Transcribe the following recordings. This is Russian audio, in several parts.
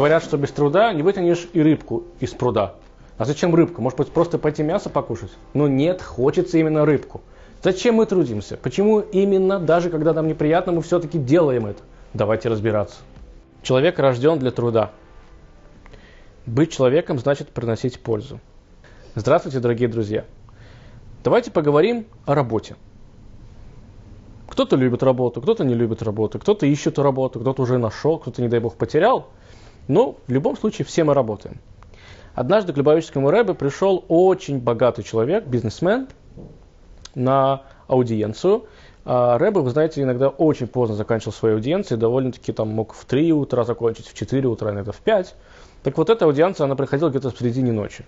Говорят, что без труда не вытянешь и рыбку из пруда. А зачем рыбку? Может быть, просто пойти мясо покушать? Но нет, хочется именно рыбку. Зачем мы трудимся? Почему именно, даже когда нам неприятно, мы все-таки делаем это? Давайте разбираться. Человек рожден для труда. Быть человеком значит приносить пользу. Здравствуйте, дорогие друзья. Давайте поговорим о работе. Кто-то любит работу, кто-то не любит работу, кто-то ищет работу, кто-то уже нашел, кто-то, не дай бог, потерял. Но в любом случае все мы работаем. Однажды к Любавическому Рэбе пришел очень богатый человек, бизнесмен, на аудиенцию. А Рэбе, вы знаете, иногда очень поздно заканчивал свои аудиенции, довольно-таки там мог в 3 утра закончить, в 4 утра, иногда в 5. Так вот эта аудиенция, она приходила где-то в середине ночи.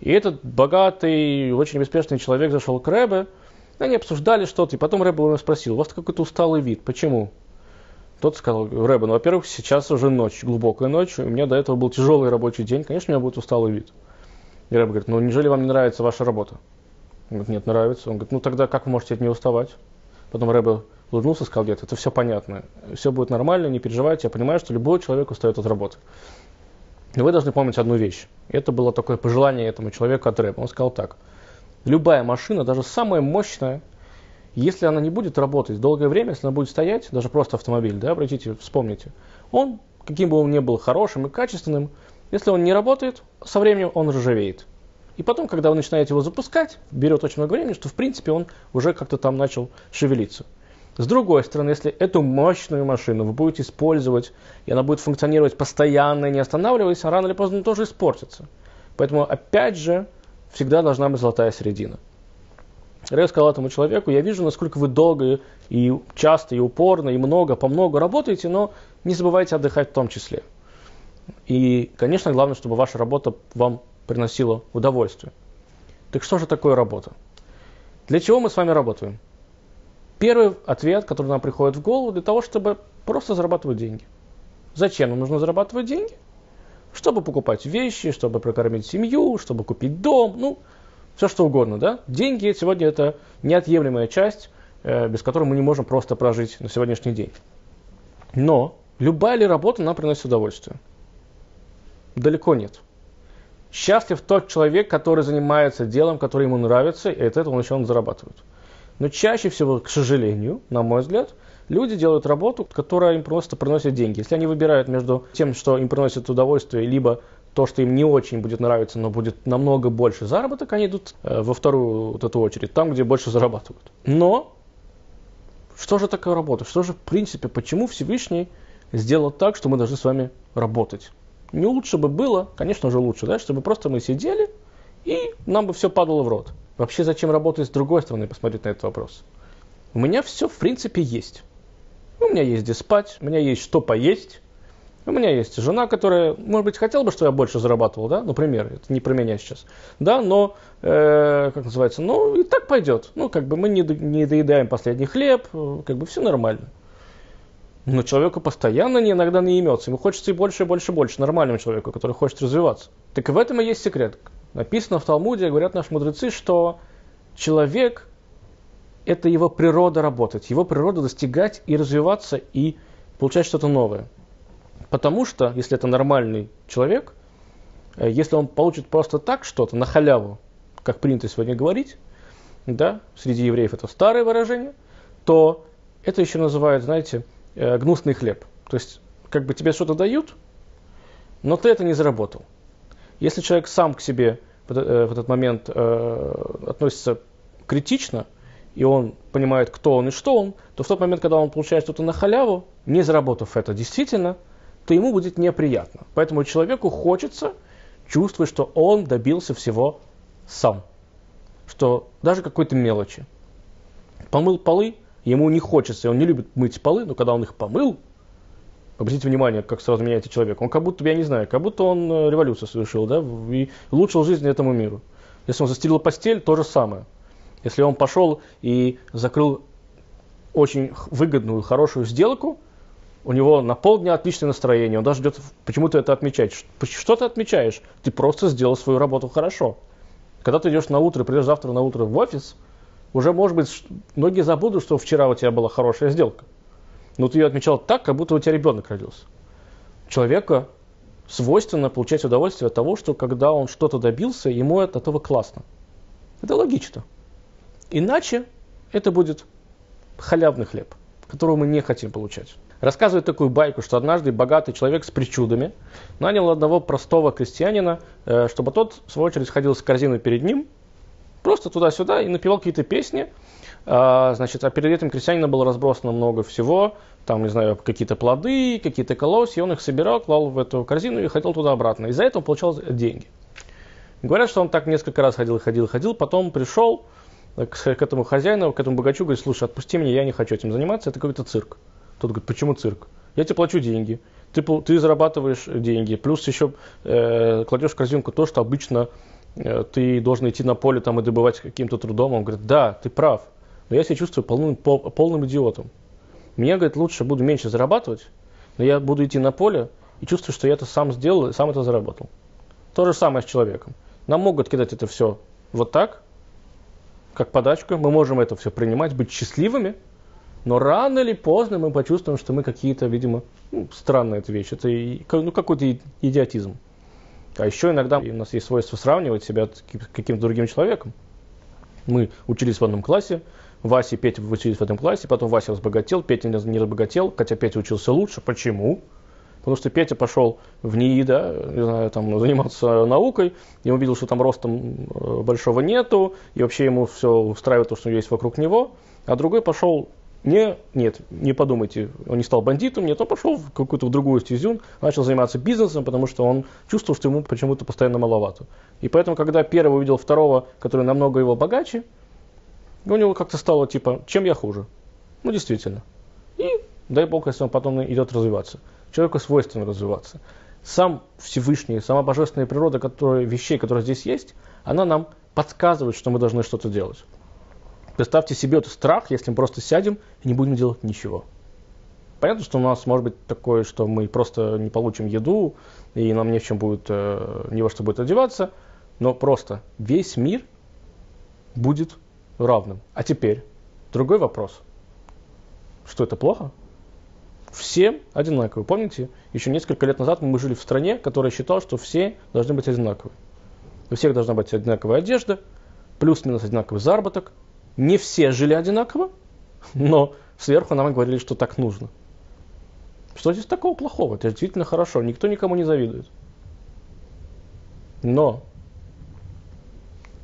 И этот богатый, очень беспечный человек зашел к Рэбе, они обсуждали что-то, и потом Рэбе спросил, у вас какой-то усталый вид, почему? Тот сказал, Рэбе, ну, во-первых, сейчас уже ночь, глубокая ночь, у меня до этого был тяжелый рабочий день, конечно, у меня будет усталый вид. И Рэбе говорит, ну, неужели вам не нравится ваша работа? Он говорит, нет, нравится. Он говорит, ну, тогда как вы можете от нее уставать? Потом Рэбе улыбнулся сказал, нет, это все понятно, все будет нормально, не переживайте, я понимаю, что любой человек устает от работы. Но вы должны помнить одну вещь. Это было такое пожелание этому человеку от Рэба. Он сказал так. Любая машина, даже самая мощная, если она не будет работать долгое время, если она будет стоять, даже просто автомобиль, да, обратите, вспомните, он, каким бы он ни был хорошим и качественным, если он не работает, со временем он ржавеет. И потом, когда вы начинаете его запускать, берет очень много времени, что в принципе он уже как-то там начал шевелиться. С другой стороны, если эту мощную машину вы будете использовать, и она будет функционировать постоянно, не останавливаясь, рано или поздно тоже испортится. Поэтому, опять же, всегда должна быть золотая середина. Я сказал этому человеку, я вижу, насколько вы долго и часто, и упорно, и много, по много работаете, но не забывайте отдыхать в том числе. И, конечно, главное, чтобы ваша работа вам приносила удовольствие. Так что же такое работа? Для чего мы с вами работаем? Первый ответ, который нам приходит в голову, для того, чтобы просто зарабатывать деньги. Зачем нам нужно зарабатывать деньги? Чтобы покупать вещи, чтобы прокормить семью, чтобы купить дом, ну, все что угодно, да? Деньги сегодня это неотъемлемая часть, э, без которой мы не можем просто прожить на сегодняшний день. Но любая ли работа нам приносит удовольствие? Далеко нет. Счастлив тот человек, который занимается делом, которое ему нравится, и от этого он еще он зарабатывает. Но чаще всего, к сожалению, на мой взгляд, люди делают работу, которая им просто приносит деньги. Если они выбирают между тем, что им приносит удовольствие, либо то, что им не очень будет нравиться, но будет намного больше заработок, они идут э, во вторую вот эту очередь, там, где больше зарабатывают. Но что же такое работа? Что же в принципе, почему Всевышний сделал так, что мы должны с вами работать? Не лучше бы было, конечно же лучше, да, чтобы просто мы сидели и нам бы все падало в рот. Вообще, зачем работать с другой стороны, посмотреть на этот вопрос? У меня все, в принципе, есть. У меня есть где спать, у меня есть что поесть, у меня есть жена, которая, может быть, хотела бы, чтобы я больше зарабатывал, да, например, это не про меня сейчас, да, но, э, как называется, ну, и так пойдет. Ну, как бы мы не, не доедаем последний хлеб, как бы все нормально. Но человеку постоянно не, иногда не имется. Ему хочется и больше, и больше, и больше. Нормальному человеку, который хочет развиваться. Так в этом и есть секрет. Написано в Талмуде, говорят наши мудрецы, что человек – это его природа работать, его природа достигать и развиваться, и получать что-то новое. Потому что, если это нормальный человек, э, если он получит просто так что-то, на халяву, как принято сегодня говорить, да, среди евреев это старое выражение, то это еще называют, знаете, э, гнусный хлеб. То есть, как бы тебе что-то дают, но ты это не заработал. Если человек сам к себе в, э, этот момент относится критично, и он понимает, кто он и что он, то в тот момент, когда он получает что-то на халяву, не заработав это действительно, то ему будет неприятно. Поэтому человеку хочется чувствовать, что он добился всего сам. Что даже какой-то мелочи. Помыл полы, ему не хочется, он не любит мыть полы, но когда он их помыл, обратите внимание, как сразу меняется человек, он как будто, я не знаю, как будто он э, революцию совершил, да, и улучшил жизнь этому миру. Если он застелил постель, то же самое. Если он пошел и закрыл очень выгодную, хорошую сделку, у него на полдня отличное настроение, он даже идет, почему ты это отмечаешь? Что ты отмечаешь? Ты просто сделал свою работу хорошо. Когда ты идешь на утро, придешь завтра на утро в офис, уже, может быть, многие забудут, что вчера у тебя была хорошая сделка. Но ты ее отмечал так, как будто у тебя ребенок родился. Человека свойственно получать удовольствие от того, что когда он что-то добился, ему от этого классно. Это логично. Иначе это будет халявный хлеб, которого мы не хотим получать. Рассказывает такую байку, что однажды богатый человек с причудами нанял одного простого крестьянина, э, чтобы тот, в свою очередь, ходил с корзиной перед ним, просто туда-сюда и напевал какие-то песни. А, значит, а перед этим крестьянином было разбросано много всего, там, не знаю, какие-то плоды, какие-то колосья, он их собирал, клал в эту корзину и ходил туда-обратно. Из-за этого получал деньги. Говорят, что он так несколько раз ходил, ходил, ходил, потом пришел к этому хозяину, к этому богачу, говорит, слушай, отпусти меня, я не хочу этим заниматься, это какой-то цирк. Тот говорит, почему цирк? Я тебе плачу деньги, ты, ты зарабатываешь деньги, плюс еще э, кладешь в корзинку то, что обычно э, ты должен идти на поле там и добывать каким-то трудом. Он говорит, да, ты прав, но я себя чувствую полным, пол, полным идиотом. Мне, говорит, лучше буду меньше зарабатывать, но я буду идти на поле и чувствую, что я это сам сделал и сам это заработал. То же самое с человеком. Нам могут кидать это все вот так, как подачку, мы можем это все принимать, быть счастливыми, но рано или поздно мы почувствуем, что мы какие-то, видимо, ну, странная эта вещь, это ну, какой-то идиотизм. А еще иногда у нас есть свойство сравнивать себя с каким-то другим человеком. Мы учились в одном классе, Вася и Петя учились в этом классе, потом Вася разбогател, Петя не разбогател, хотя Петя учился лучше. Почему? Потому что Петя пошел в НИИ, да, не знаю, там, заниматься наукой, и увидел, что там роста э, большого нету, и вообще ему все устраивает то, что есть вокруг него, а другой пошел не, нет, не подумайте, он не стал бандитом, нет, он пошел в какую-то другую стезю, начал заниматься бизнесом, потому что он чувствовал, что ему почему-то постоянно маловато. И поэтому, когда первый увидел второго, который намного его богаче, у него как-то стало типа, чем я хуже? Ну, действительно. И дай бог, если он потом идет развиваться. Человеку свойственно развиваться. Сам Всевышний, сама божественная природа которая, вещей, которые здесь есть, она нам подсказывает, что мы должны что-то делать. Представьте себе этот страх, если мы просто сядем и не будем делать ничего. Понятно, что у нас может быть такое, что мы просто не получим еду, и нам не в чем будет, э, не во что будет одеваться, но просто весь мир будет равным. А теперь другой вопрос. Что это плохо? все одинаковые. Помните, еще несколько лет назад мы жили в стране, которая считала, что все должны быть одинаковы. У всех должна быть одинаковая одежда, плюс-минус одинаковый заработок. Не все жили одинаково, но сверху нам говорили, что так нужно. Что здесь такого плохого? Это действительно хорошо, никто никому не завидует. Но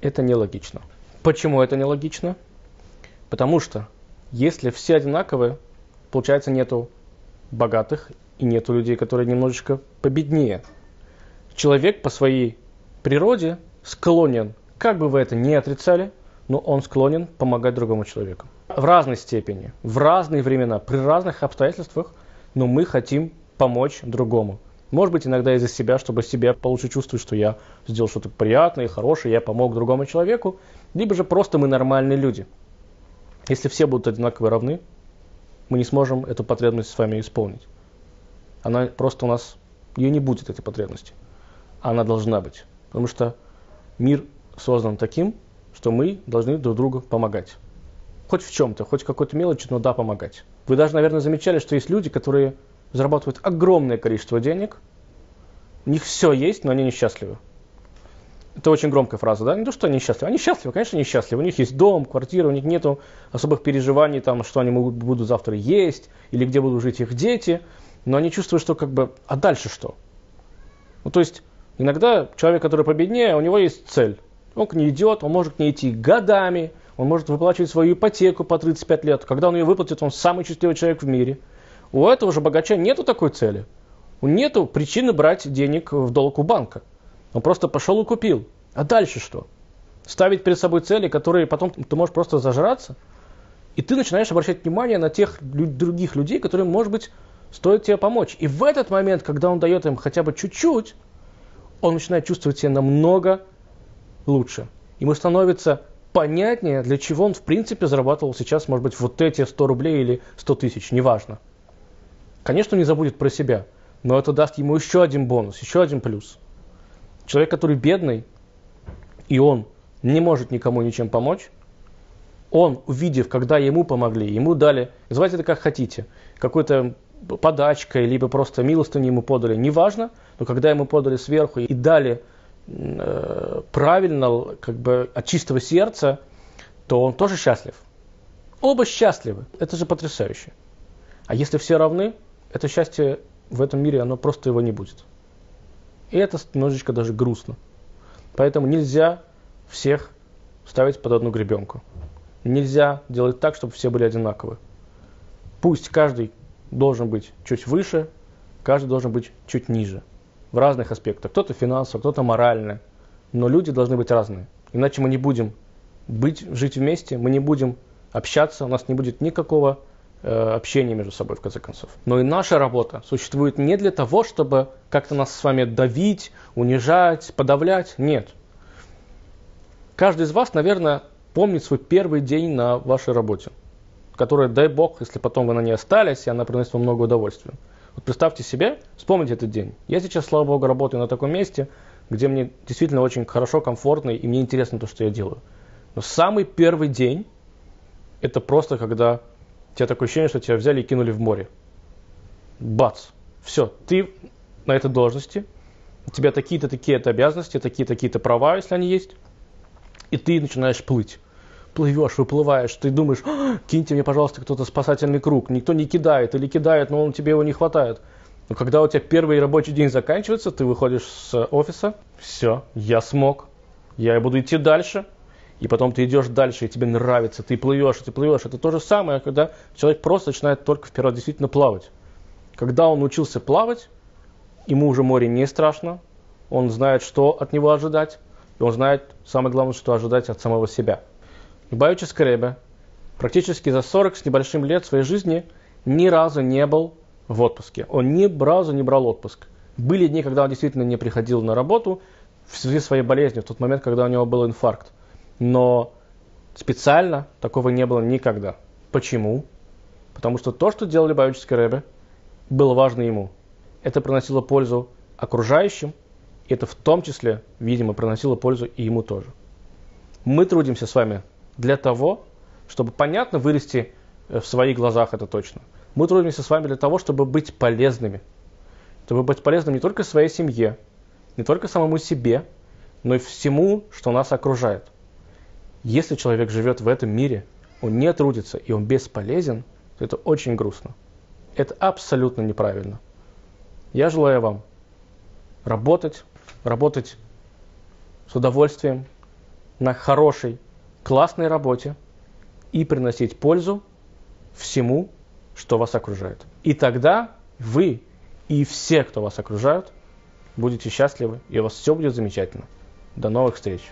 это нелогично. Почему это нелогично? Потому что если все одинаковые, получается нету богатых и нету людей, которые немножечко победнее. Человек по своей природе склонен, как бы вы это ни отрицали, но он склонен помогать другому человеку. В разной степени, в разные времена, при разных обстоятельствах, но мы хотим помочь другому. Может быть, иногда из-за себя, чтобы себя получше чувствовать, что я сделал что-то приятное и хорошее, я помог другому человеку, либо же просто мы нормальные люди. Если все будут одинаково равны, мы не сможем эту потребность с вами исполнить. Она просто у нас, ее не будет, этой потребности. Она должна быть. Потому что мир создан таким, что мы должны друг другу помогать. Хоть в чем-то, хоть какой-то мелочи, но да, помогать. Вы даже, наверное, замечали, что есть люди, которые зарабатывают огромное количество денег, у них все есть, но они несчастливы. Это очень громкая фраза, да? Не то, что они счастливы. Они счастливы, конечно, они счастливы. У них есть дом, квартира, у них нет особых переживаний, там, что они могут, будут завтра есть, или где будут жить их дети. Но они чувствуют, что как бы, а дальше что? Ну, то есть, иногда человек, который победнее, у него есть цель. Он к ней идет, он может к ней идти годами, он может выплачивать свою ипотеку по 35 лет. Когда он ее выплатит, он самый счастливый человек в мире. У этого же богача нету такой цели. У нету причины брать денег в долг у банка. Он просто пошел и купил. А дальше что? Ставить перед собой цели, которые потом ты можешь просто зажраться, и ты начинаешь обращать внимание на тех других людей, которым, может быть, стоит тебе помочь. И в этот момент, когда он дает им хотя бы чуть-чуть, он начинает чувствовать себя намного лучше. Ему становится понятнее, для чего он, в принципе, зарабатывал сейчас, может быть, вот эти 100 рублей или 100 тысяч, неважно. Конечно, он не забудет про себя, но это даст ему еще один бонус, еще один плюс – Человек, который бедный, и он не может никому ничем помочь, он, увидев, когда ему помогли, ему дали, называйте это как хотите, какой-то подачкой, либо просто милостыню ему подали, неважно, но когда ему подали сверху и дали правильно, как бы от чистого сердца, то он тоже счастлив. Оба счастливы. Это же потрясающе. А если все равны, это счастье в этом мире, оно просто его не будет. И это немножечко даже грустно. Поэтому нельзя всех ставить под одну гребенку. Нельзя делать так, чтобы все были одинаковы. Пусть каждый должен быть чуть выше, каждый должен быть чуть ниже. В разных аспектах. Кто-то финансово, кто-то морально. Но люди должны быть разные. Иначе мы не будем быть, жить вместе, мы не будем общаться, у нас не будет никакого э, общения между собой, в конце концов. Но и наша работа существует не для того, чтобы как-то нас с вами давить, унижать, подавлять. Нет. Каждый из вас, наверное, помнит свой первый день на вашей работе, которая, дай бог, если потом вы на ней остались, и она приносит вам много удовольствия. Вот представьте себе, вспомните этот день. Я сейчас, слава богу, работаю на таком месте, где мне действительно очень хорошо, комфортно, и мне интересно то, что я делаю. Но самый первый день, это просто когда у тебя такое ощущение, что тебя взяли и кинули в море. Бац. Все, ты на этой должности, у тебя такие-то такие-то обязанности, такие-то такие-то права, если они есть, и ты начинаешь плыть. Плывешь, выплываешь, ты думаешь, «А, киньте мне, пожалуйста, кто-то спасательный круг. Никто не кидает или кидает, но он тебе его не хватает. Но когда у тебя первый рабочий день заканчивается, ты выходишь с офиса, все, я смог, я буду идти дальше, и потом ты идешь дальше, и тебе нравится, ты плывешь, ты плывешь. Это то же самое, когда человек просто начинает только вперед действительно плавать. Когда он учился плавать, ему уже море не страшно, он знает, что от него ожидать, и он знает, самое главное, что ожидать от самого себя. Любавичи Скребе практически за 40 с небольшим лет своей жизни ни разу не был в отпуске. Он ни разу не брал отпуск. Были дни, когда он действительно не приходил на работу в связи с своей болезнью, в тот момент, когда у него был инфаркт но специально такого не было никогда. Почему? Потому что то, что делали Баючский Рэбе, было важно ему. Это приносило пользу окружающим, и это в том числе, видимо, приносило пользу и ему тоже. Мы трудимся с вами для того, чтобы понятно вырасти э, в своих глазах, это точно. Мы трудимся с вами для того, чтобы быть полезными. Чтобы быть полезным не только своей семье, не только самому себе, но и всему, что нас окружает. Если человек живет в этом мире, он не трудится и он бесполезен, то это очень грустно. Это абсолютно неправильно. Я желаю вам работать, работать с удовольствием на хорошей, классной работе и приносить пользу всему, что вас окружает. И тогда вы и все, кто вас окружают, будете счастливы, и у вас все будет замечательно. До новых встреч!